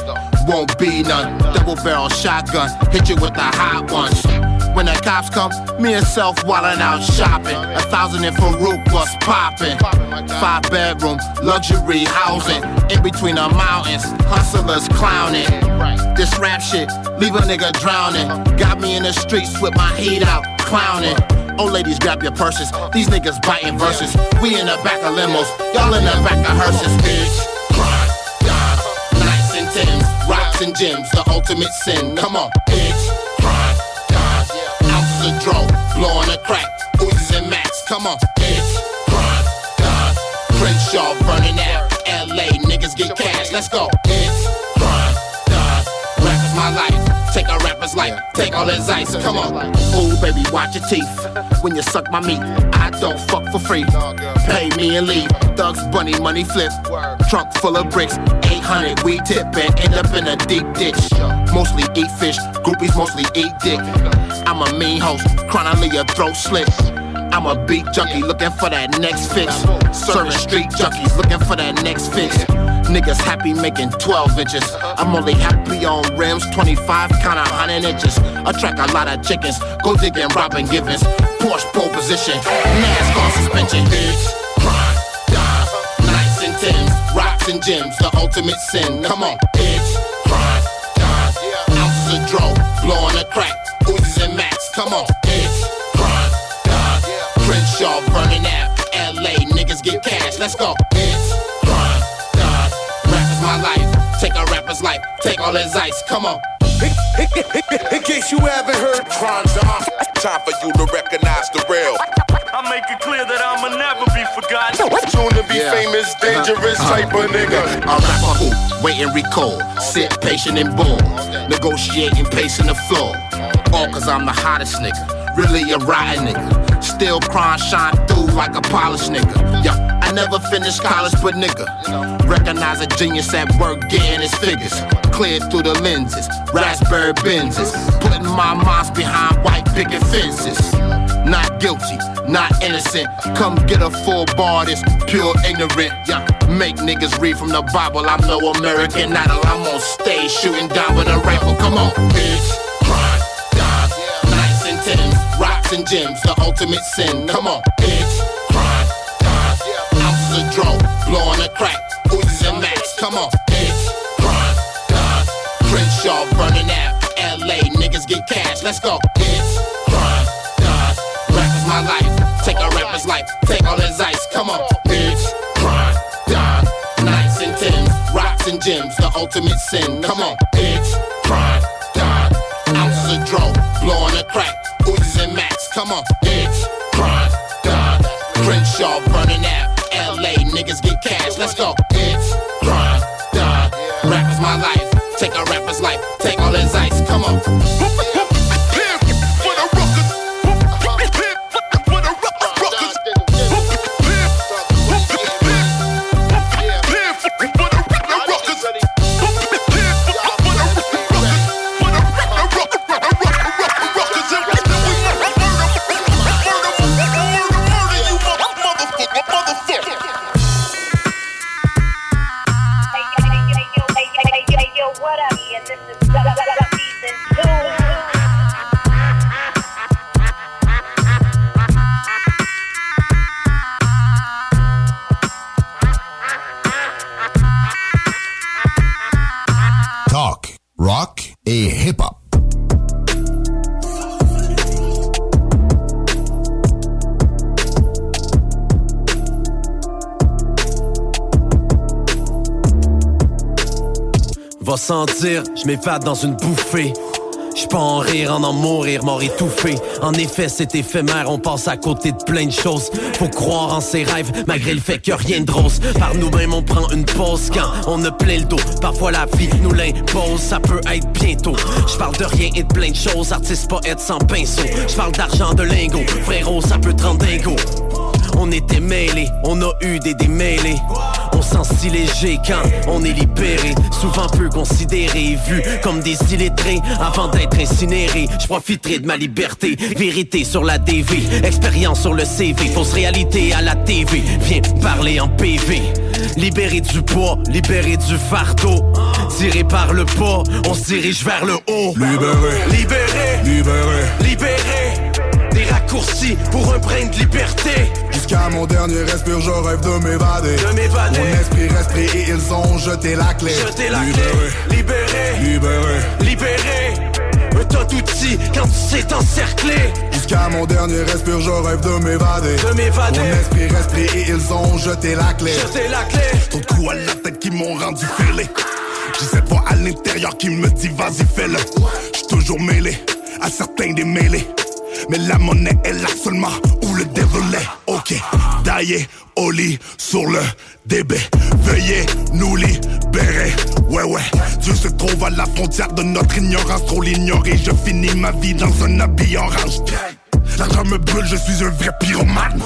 won't be none. Double barrel shotgun, hit you with the hot ones. When the cops come, me and self wildin' out shopping. A thousand in Farouk bus popping. Five bedroom, luxury housing. In between the mountains, hustlers clowning. This rap shit, leave a nigga drowning. Got me in the streets with my heat out, clowning. Old ladies, grab your purses. These niggas biting verses. We in the back of limos, y'all in the back of hearses, bitch. Grind, dime, nice rocks and gems, the ultimate sin. Come on, bitch. Grind, dime, ounces of dro, blowing a crack, Uzis and Max. Come on, bitch. Grind, dime, Crenshaw burning out. LA niggas get cash. Let's go, bitch. Take a rapper's life, take all his ice. Come on, ooh baby, watch your teeth. When you suck my meat, I don't fuck for free. Pay me and leave. Thugs bunny money flip. Trunk full of bricks. 800 we tip and end up in a deep ditch. Mostly eat fish, groupies mostly eat dick. I'm a mean host, chronically a throat slit. I'm a beat junkie looking for that next fix. Serving street junkies looking for that next fix. Niggas happy making 12 inches. I'm only happy on rims, 25 kinda 100 inches. Attract a lot of chickens. Go digging Robin Givens. Porsche pole position. NASCAR suspension. Bitch, crime, dime, nice and tins, rocks and gems. The ultimate sin. Come on, bitch, crime, dime, ounces of dro, blowing a crack. Uzis and Max. Come on, bitch, crime, dime, Crenshaw burning out. LA niggas get cash. Let's go, bitch, a rapper's life. Take all his ice. Come on. In case you haven't heard Crime Dime, time for you to recognize the real. I make it clear that I'ma never be forgotten. Soon to be famous, dangerous uh-huh. type of nigga. I rap a hoop, wait and recall. Sit patient and bull. Negotiating, pacing the floor. All cause I'm the hottest nigga. Really a rotten nigga. Still crime shine through like a polished nigga. Yeah, I never finished college, but nigga. Recognize a genius at work getting his figures. Cleared through the lenses. Raspberry Benzes. Putting my moms behind white picket fences. Not guilty, not innocent. Come get a full bar, this pure ignorant. Yeah, make niggas read from the Bible. I'm no American idol. I'm on stage shooting down with a rifle. Come on, bitch. Crime, dime, nice and tins, rocks and gems. The ultimate sin. Come on, bitch. Crime, dime, ounces of dro, blowing a crack. Uzis and Max. Come on, bitch. Crime, dime, Crenshaw burning out. LA niggas get cash. Let's go, bitch. Crime, dime, rap is my life. Take a rapper's life. Take all his ice. Come on, bitch. Crime, dime, nice and tins, rocks and gems. The ultimate sin. Come on, bitch. Crime, dime, ounces of dro, blowing a crack. Uzis and Max. Come on, bitch. Crime, dime, Crenshaw niggas get cash. Let's go, Va sentir, je m'évade dans une bouffée. Je peux en rire, en en mourir, mort étouffé. En effet, c'est éphémère, on passe à côté de plein de choses. Faut croire en ses rêves, malgré le fait que rien de rose. Par nous-mêmes, on prend une pause quand on a plein le dos. Parfois, la vie nous l'impose, ça peut être bientôt. Je de rien et de plein de choses, artiste, poète sans pinceau. Je parle d'argent, de lingots, frérot, ça peut te rendre dingo. On était mêlés, on a eu des démêlés. On sent si léger quand on est libéré. Souvent peu considéré, vu comme des illettrés. Avant d'être incinéré, je profiterai de ma liberté. Vérité sur la DV, expérience sur le CV. Fausse réalité à la TV, viens parler en PV. Libéré du poids, libéré du fardeau. Tiré par le pas, on se dirige vers le haut. Libéré. Libéré. Libéré. Libéré. Des raccourcis pour un brin de liberté. Jusqu'à mon dernier respire, je rêve de m'évader. De m'évader. Mon esprit respire et ils ont jeté la clé. Jeter la Libéré. clé. Libéré. Libéré. Libéré. Un tas d'outils quand tu sais t'encercler. Jusqu'à mon dernier respire, je rêve de m'évader. De m'évader. Mon esprit respire et ils ont jeté la clé. Jeter la clé. Trop de coups à la tête qui m'ont rendu fêlé. J'ai cette voix à l'intérieur qui me dit vas-y fais-le. J'suis toujours mêlé à certains des mêlés. Mais la monnaie est là seulement où le est. Ok, daillé au lit sur le DB. Veuillez nous libérer. Ouais, ouais. Dieu se trouve à la frontière de notre ignorance. Trop l'ignorer. Je finis ma vie dans un habit orange. L'argent me brûle, je suis un vrai pyromane.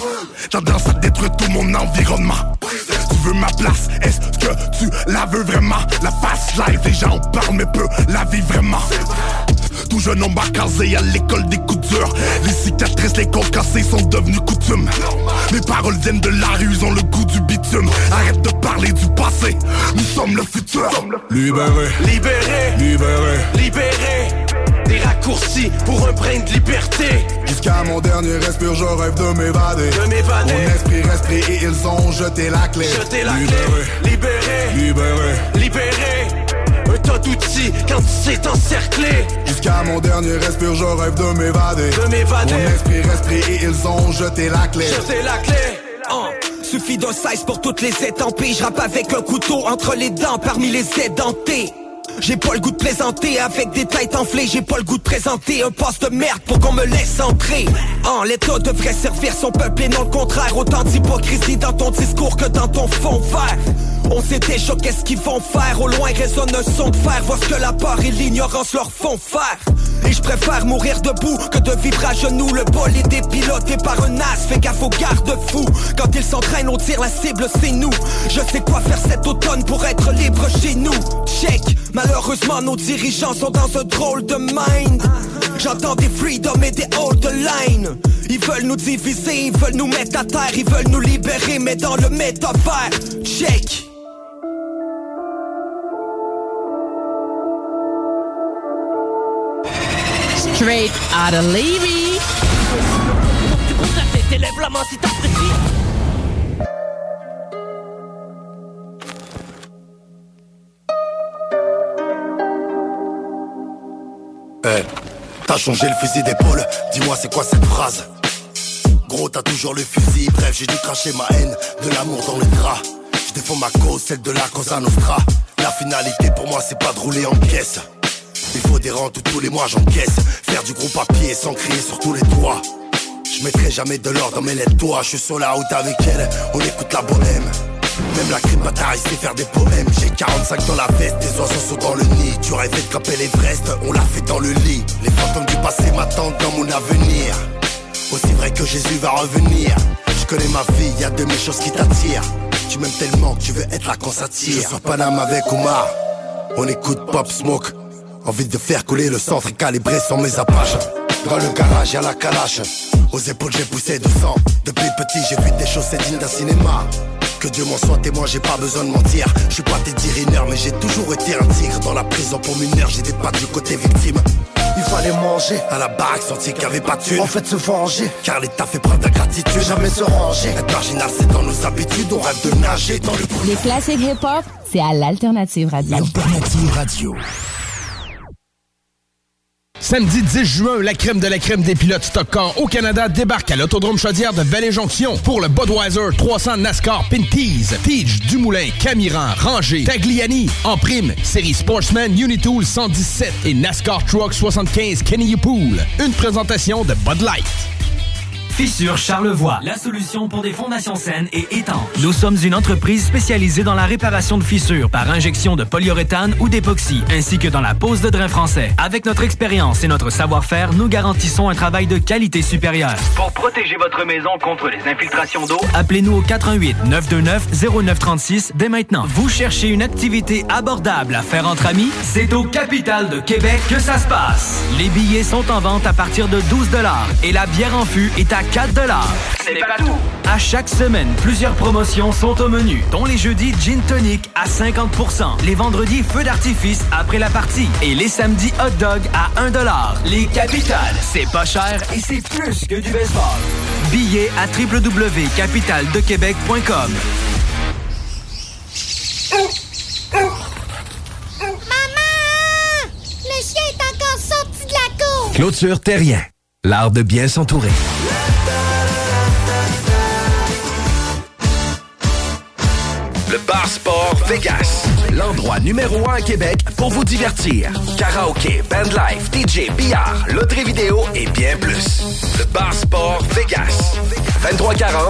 Tendance à détruire tout mon environnement. Tu veux ma place, est-ce que tu la veux vraiment? La face live, les gens en parlent mais peu la vie vraiment tout jeune homme casé à l'école des coutures Les cicatrices, les côtes cassées sont devenues coutumes. Mes paroles viennent de la rue, ils ont le goût du bitume. Arrête de parler du passé, nous sommes le futur. Libéré, libéré, libéré, libéré. Des raccourcis pour un brin de liberté. Jusqu'à mon dernier respire, je rêve de m'évader. De m'évader. Mon esprit respire et ils ont jeté la clé. Jeté la libéré, clé, libéré, libéré, libéré tas d'outils quand c'est encerclé. Jusqu'à mon dernier respire, je rêve de m'évader. De m'évader. Mon esprit respire et ils ont jeté la clé. Jeté la clé. Uh, Suffit d'un size pour toutes les étampées. Je rappe avec un couteau entre les dents parmi les édentés j'ai pas le goût de plaisanter avec des têtes enflées. J'ai pas le goût de présenter un poste de merde pour qu'on me laisse entrer. En l'état devrait servir son peuple et non le contraire. Autant d'hypocrisie dans ton discours que dans ton fond vert on sait déjà qu'est-ce qu'ils vont faire. Au loin résonne un son de fer. Voir ce que la peur et l'ignorance leur font faire. Et je préfère mourir debout Que de vivre à genoux. Le bol est dépiloté par un as. Fais gaffe aux garde-fous. Quand ils s'entraînent on tire la cible c'est nous. Je sais quoi faire cet automne pour être libre chez nous. Check. Malheureusement nos dirigeants sont dans un drôle de mind. J'entends des freedom et des old line. Ils veulent nous diviser, ils veulent nous mettre à terre. Ils veulent nous libérer mais dans le métavers. Check Straight out of Levy. T'apprécies. Eh, t'as changé le fusil d'épaule, dis-moi c'est quoi cette phrase? Gros t'as toujours le fusil, bref j'ai dû cracher ma haine, de l'amour dans le drap. Je défends ma cause, celle de la Cosa Nostra. La finalité pour moi c'est pas de rouler en caisse il faut des rentes tous les mois j'encaisse. Faire du gros papier sans crier sur tous les toits Je mettrai jamais de l'or dans mes lettres. Toi Je suis sur la route avec elle, on écoute la bohème. Même la crime bataille sait faire des poèmes. J'ai 45 dans la veste, des oiseaux sont dans le nid. Tu rêvais de camper l'Everest, on l'a fait dans le lit. Les fantômes du passé m'attendent dans mon avenir. Aussi vrai que Jésus va revenir. Je connais ma vie, y a de mes choses qui t'attirent. Tu m'aimes tellement que tu veux être là quand ça tire. Je sur Paname avec Omar. On écoute Pop Smoke Envie de faire couler le centre et calibrer sans mes apaches Dans le garage y'a la calache Aux épaules j'ai poussé de sang Depuis petit j'ai vu des choses c'est digne d'un cinéma que Dieu m'en soit témoin, j'ai pas besoin de mentir. Je suis pas tes dirineurs, mais j'ai toujours été un tigre. Dans la prison pour mineur, j'ai des pattes du côté victime. Il fallait manger à la baraque, sentir qu'il y avait pas de. En fait, se venger, car l'État fait preuve d'ingratitude. Jamais se ranger. Être marginal, c'est dans nos habitudes. On rêve de nager dans le Les classiques hip-hop, c'est à l'Alternative Radio. Alternative Radio. Samedi 10 juin, la crème de la crème des pilotes Stock au Canada débarque à l'Autodrome Chaudière de Vallée-Jonction pour le Budweiser 300 NASCAR Pinties. Tige, Dumoulin, Camiran, Ranger, Tagliani. En prime, série Sportsman Unitool 117 et NASCAR Truck 75 Kenny Pool. Une présentation de Bud Light. Fissure Charlevoix, la solution pour des fondations saines et étanches. Nous sommes une entreprise spécialisée dans la réparation de fissures par injection de polyuréthane ou d'époxy, ainsi que dans la pose de drain français. Avec notre expérience et notre savoir-faire, nous garantissons un travail de qualité supérieure. Pour protéger votre maison contre les infiltrations d'eau, Appelez-nous au 88 929 0936 dès maintenant. Vous cherchez une activité abordable à faire entre amis? C'est au Capital de Québec que ça se passe. Les billets sont en vente à partir de 12 et la bière en fût est à 4 Ce n'est pas tout. À chaque semaine, plusieurs promotions sont au menu, dont les jeudis Gin Tonic à 50% les vendredis Feu d'artifice après la partie et les samedis Hot Dog à 1 Les capitales, c'est pas cher et c'est plus que du baseball. Billets à www.capitaldequebec.com. Maman! Le chien est encore sorti de la cour! Clôture Terrien, l'art de bien s'entourer. Sport Vegas. l'endroit numéro un à Québec pour vous divertir. Karaoke, bandlife, DJ, billard, loterie vidéo et bien plus. Le Bar Sport Vegas. 2340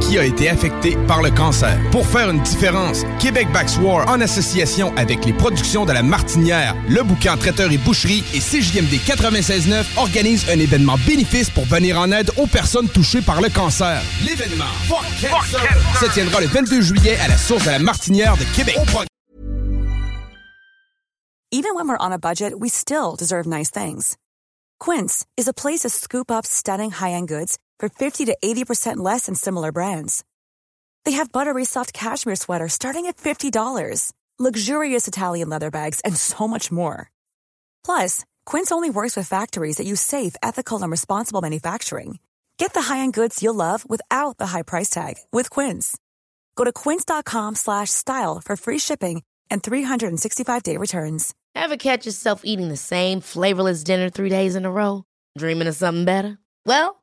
qui a été affecté par le cancer. Pour faire une différence, Québec Backs War, en association avec les productions de la Martinière, le bouquin Traiteur et Boucherie et CJMD 96.9 organise un événement bénéfice pour venir en aide aux personnes touchées par le cancer. L'événement se tiendra le 22 juillet à la source de la Martinière de Québec. Quince is a place to scoop up stunning high-end goods for 50 to 80% less than similar brands. They have buttery soft cashmere sweaters starting at $50, luxurious Italian leather bags, and so much more. Plus, Quince only works with factories that use safe, ethical, and responsible manufacturing. Get the high-end goods you'll love without the high price tag with Quince. Go to quince.com slash style for free shipping and 365-day returns. Ever catch yourself eating the same flavorless dinner three days in a row? Dreaming of something better? Well,